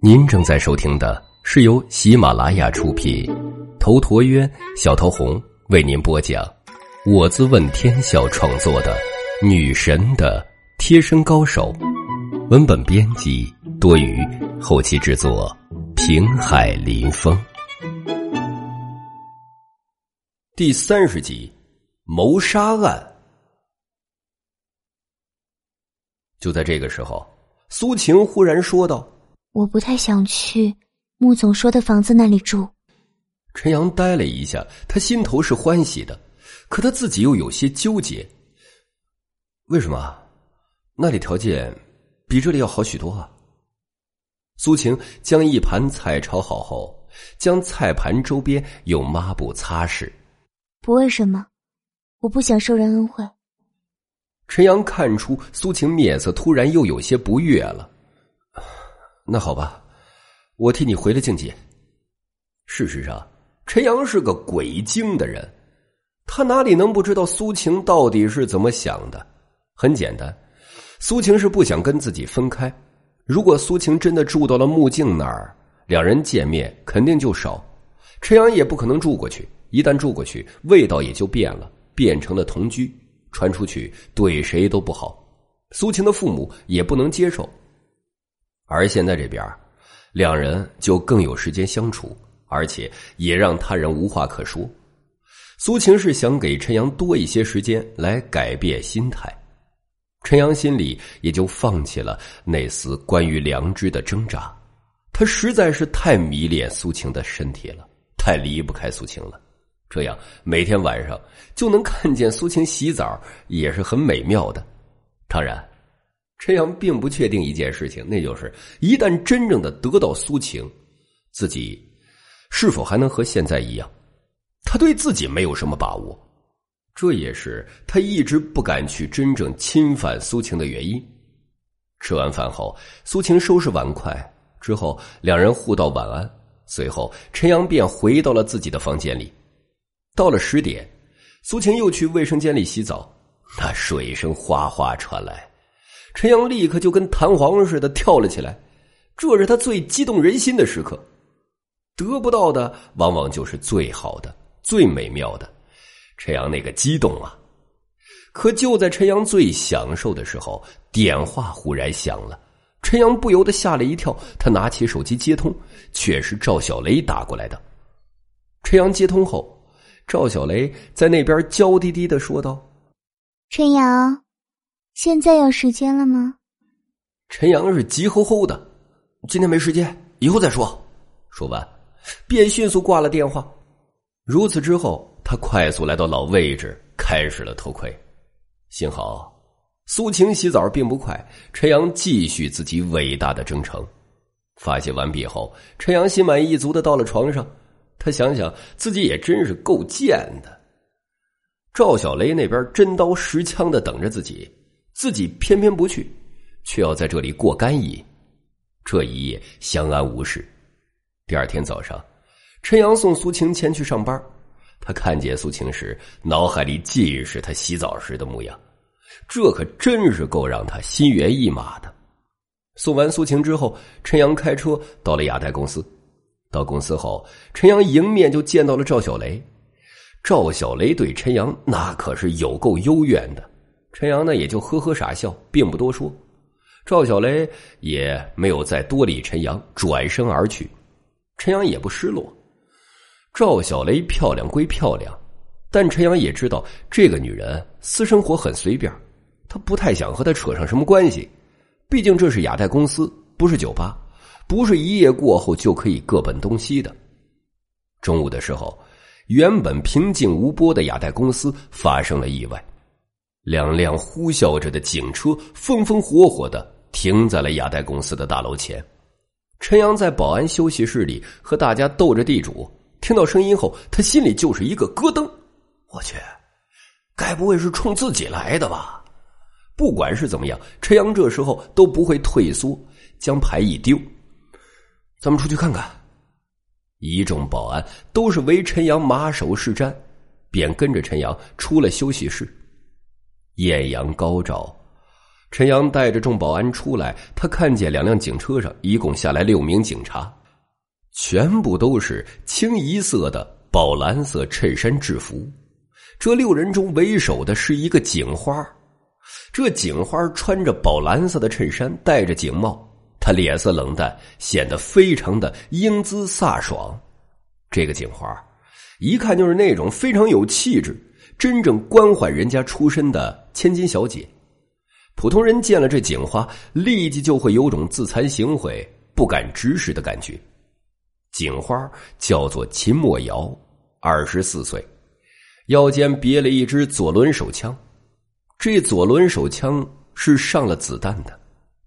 您正在收听的是由喜马拉雅出品，头陀渊、小桃红为您播讲，我自问天笑创作的《女神的贴身高手》，文本编辑多余，后期制作平海林风，第三十集谋杀案。就在这个时候，苏晴忽然说道：“我不太想去穆总说的房子那里住。”陈阳呆了一下，他心头是欢喜的，可他自己又有些纠结。为什么？那里条件比这里要好许多啊！苏晴将一盘菜炒好后，将菜盘周边用抹布擦拭。不为什么，我不想受人恩惠。陈阳看出苏晴面色突然又有些不悦了，那好吧，我替你回了境界。事实上，陈阳是个鬼精的人，他哪里能不知道苏晴到底是怎么想的？很简单，苏晴是不想跟自己分开。如果苏晴真的住到了木镜那儿，两人见面肯定就少，陈阳也不可能住过去。一旦住过去，味道也就变了，变成了同居。传出去对谁都不好，苏晴的父母也不能接受。而现在这边，两人就更有时间相处，而且也让他人无话可说。苏晴是想给陈阳多一些时间来改变心态，陈阳心里也就放弃了那丝关于良知的挣扎。他实在是太迷恋苏晴的身体了，太离不开苏晴了。这样每天晚上就能看见苏晴洗澡，也是很美妙的。当然，陈阳并不确定一件事情，那就是一旦真正的得到苏晴，自己是否还能和现在一样？他对自己没有什么把握，这也是他一直不敢去真正侵犯苏晴的原因。吃完饭后，苏晴收拾碗筷之后，两人互道晚安。随后，陈阳便回到了自己的房间里。到了十点，苏晴又去卫生间里洗澡，那水声哗哗传来，陈阳立刻就跟弹簧似的跳了起来。这是他最激动人心的时刻，得不到的往往就是最好的、最美妙的。陈阳那个激动啊！可就在陈阳最享受的时候，电话忽然响了，陈阳不由得吓了一跳。他拿起手机接通，却是赵小雷打过来的。陈阳接通后。赵小雷在那边娇滴滴的说道：“陈阳，现在有时间了吗？”陈阳是急吼吼的：“今天没时间，以后再说。”说完，便迅速挂了电话。如此之后，他快速来到老位置，开始了偷窥。幸好苏晴洗澡并不快，陈阳继续自己伟大的征程。发泄完毕后，陈阳心满意足的到了床上。他想想自己也真是够贱的，赵小雷那边真刀实枪的等着自己，自己偏偏不去，却要在这里过干瘾。这一夜相安无事。第二天早上，陈阳送苏晴前去上班，他看见苏晴时，脑海里尽是他洗澡时的模样，这可真是够让他心猿意马的。送完苏晴之后，陈阳开车到了亚太公司。到公司后，陈阳迎面就见到了赵小雷。赵小雷对陈阳那可是有够幽怨的，陈阳呢也就呵呵傻笑，并不多说。赵小雷也没有再多理陈阳，转身而去。陈阳也不失落。赵小雷漂亮归漂亮，但陈阳也知道这个女人私生活很随便，他不太想和她扯上什么关系。毕竟这是亚太公司，不是酒吧。不是一夜过后就可以各奔东西的。中午的时候，原本平静无波的亚太公司发生了意外，两辆呼啸着的警车风风火火的停在了亚太公司的大楼前。陈阳在保安休息室里和大家斗着地主，听到声音后，他心里就是一个咯噔。我去，该不会是冲自己来的吧？不管是怎么样，陈阳这时候都不会退缩，将牌一丢。咱们出去看看。一众保安都是为陈阳马首是瞻，便跟着陈阳出了休息室。艳阳高照，陈阳带着众保安出来，他看见两辆警车上一共下来六名警察，全部都是清一色的宝蓝色衬衫制服。这六人中为首的是一个警花，这警花穿着宝蓝色的衬衫，戴着警帽，他脸色冷淡，显得非常的英姿飒爽。这个警花一看就是那种非常有气质、真正官宦人家出身的千金小姐。普通人见了这警花，立即就会有种自惭形秽、不敢直视的感觉。警花叫做秦墨瑶，二十四岁，腰间别了一支左轮手枪。这左轮手枪是上了子弹的。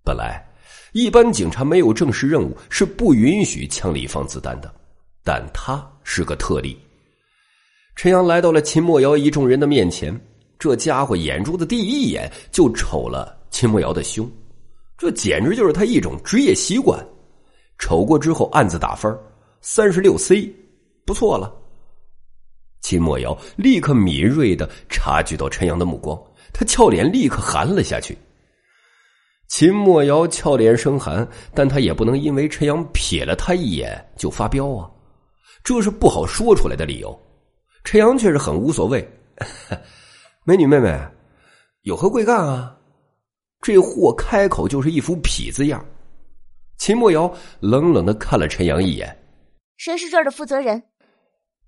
本来，一般警察没有正式任务是不允许枪里放子弹的，但他是个特例。陈阳来到了秦墨瑶一众人的面前。这家伙眼珠子第一眼就瞅了秦墨瑶的胸，这简直就是他一种职业习惯。瞅过之后暗自打分三十六 C，不错了。秦墨瑶立刻敏锐的察觉到陈阳的目光，他俏脸立刻寒了下去。秦墨瑶俏脸生寒，但他也不能因为陈阳瞥了他一眼就发飙啊，这是不好说出来的理由。陈阳却是很无所谓。美女妹妹，有何贵干啊？这货开口就是一副痞子样。秦墨瑶冷冷的看了陈阳一眼：“谁是这儿的负责人？”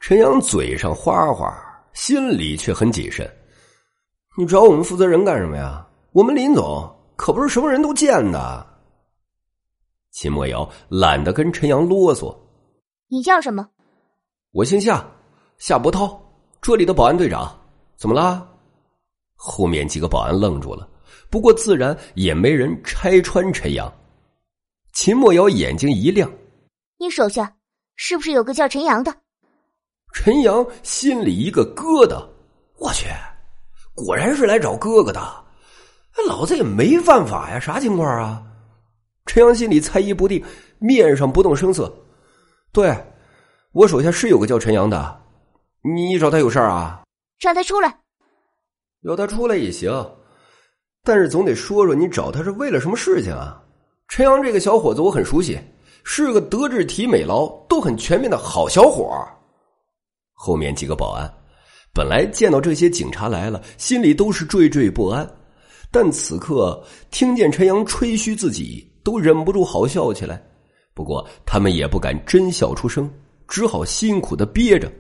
陈阳嘴上花花，心里却很谨慎：“你找我们负责人干什么呀？我们林总可不是什么人都见的。”秦墨瑶懒得跟陈阳啰嗦：“你叫什么？”“我姓夏，夏伯涛，这里的保安队长。怎么啦？”后面几个保安愣住了，不过自然也没人拆穿陈阳。秦墨瑶眼睛一亮：“你手下是不是有个叫陈阳的？”陈阳心里一个疙瘩，我去，果然是来找哥哥的。老子也没犯法呀，啥情况啊？陈阳心里猜疑不定，面上不动声色：“对，我手下是有个叫陈阳的，你找他有事儿啊？让他出来。”要他出来也行，但是总得说说你找他是为了什么事情啊？陈阳这个小伙子我很熟悉，是个德智体美劳都很全面的好小伙后面几个保安本来见到这些警察来了，心里都是惴惴不安，但此刻听见陈阳吹嘘自己，都忍不住好笑起来。不过他们也不敢真笑出声，只好辛苦的憋着。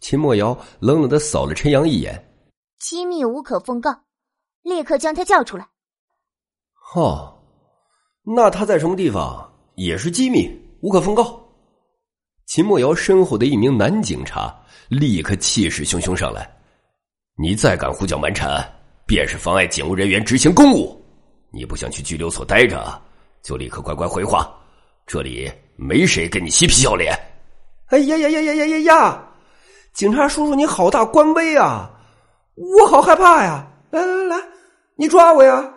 秦墨瑶冷冷的扫了陈阳一眼。机密无可奉告，立刻将他叫出来。哦，那他在什么地方也是机密，无可奉告。秦墨瑶身后的一名男警察立刻气势汹汹上来：“你再敢胡搅蛮缠，便是妨碍警务人员执行公务。你不想去拘留所待着，就立刻乖乖回话，这里没谁跟你嬉皮笑脸。”哎呀呀呀呀呀呀呀！警察叔叔，你好大官威啊！我好害怕呀！来来来来，你抓我呀！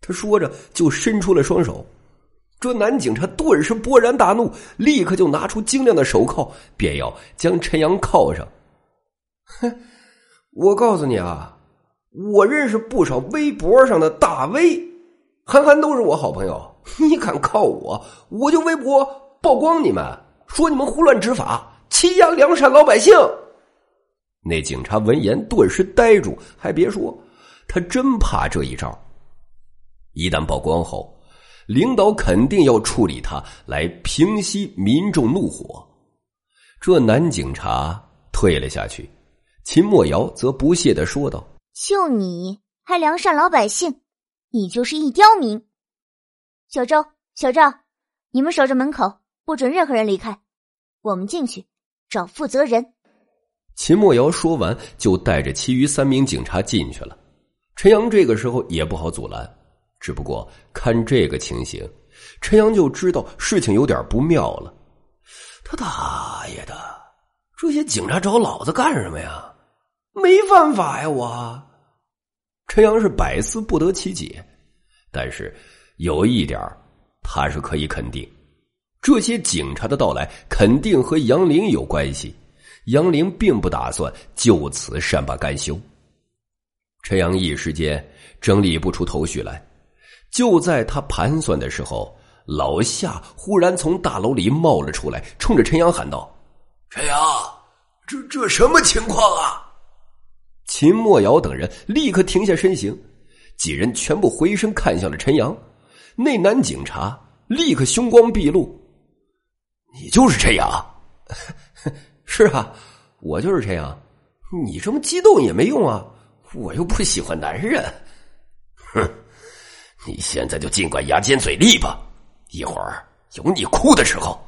他说着就伸出了双手。这男警察顿时勃然大怒，立刻就拿出精亮的手铐，便要将陈阳铐上。哼！我告诉你啊，我认识不少微博上的大 V，韩寒都是我好朋友。你敢靠我，我就微博曝光你们，说你们胡乱执法，欺压良善老百姓。那警察闻言顿时呆住，还别说，他真怕这一招。一旦曝光后，领导肯定要处理他，来平息民众怒火。这男警察退了下去，秦墨瑶则不屑的说道：“就你还良善老百姓，你就是一刁民。”小周、小赵，你们守着门口，不准任何人离开。我们进去找负责人。秦墨瑶说完，就带着其余三名警察进去了。陈阳这个时候也不好阻拦，只不过看这个情形，陈阳就知道事情有点不妙了。他大爷的，这些警察找老子干什么呀？没犯法呀！我陈阳是百思不得其解，但是有一点他是可以肯定，这些警察的到来肯定和杨林有关系。杨林并不打算就此善罢甘休。陈阳一时间整理不出头绪来。就在他盘算的时候，老夏忽然从大楼里冒了出来，冲着陈阳喊道：“陈阳，这这什么情况啊？”秦墨瑶等人立刻停下身形，几人全部回身看向了陈阳。那男警察立刻凶光毕露：“你就是陈阳？是啊，我就是陈阳。你这么激动也没用啊，我又不喜欢男人。哼，你现在就尽管牙尖嘴利吧，一会儿有你哭的时候。”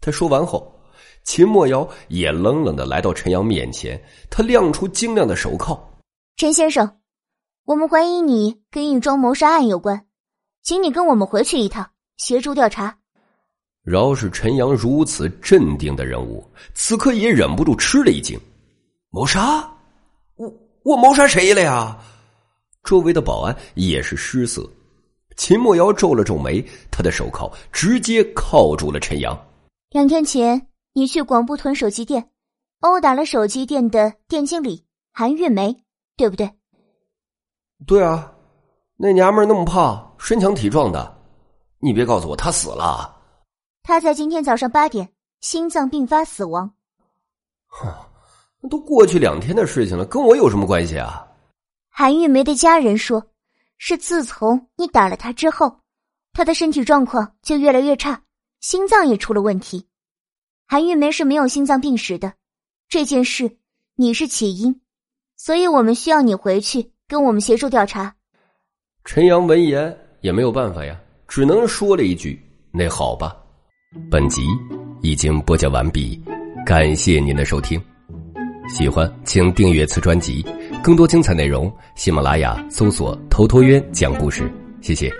他说完后。秦墨瑶也冷冷的来到陈阳面前，他亮出晶亮的手铐。陈先生，我们怀疑你跟一桩谋杀案有关，请你跟我们回去一趟，协助调查。饶是陈阳如此镇定的人物，此刻也忍不住吃了一惊。谋杀？我我谋杀谁了呀？周围的保安也是失色。秦墨瑶皱了皱眉，他的手铐直接铐住了陈阳。两天前。你去广布屯手机店，殴打了手机店的店经理韩月梅，对不对？对啊，那娘们那么胖，身强体壮的，你别告诉我她死了。她在今天早上八点心脏病发死亡。哼，那都过去两天的事情了，跟我有什么关系啊？韩玉梅的家人说，是自从你打了她之后，她的身体状况就越来越差，心脏也出了问题。韩玉梅是没有心脏病史的，这件事你是起因，所以我们需要你回去跟我们协助调查。陈阳闻言也没有办法呀，只能说了一句：“那好吧。”本集已经播讲完毕，感谢您的收听。喜欢请订阅此专辑，更多精彩内容，喜马拉雅搜索“头陀渊讲故事”。谢谢。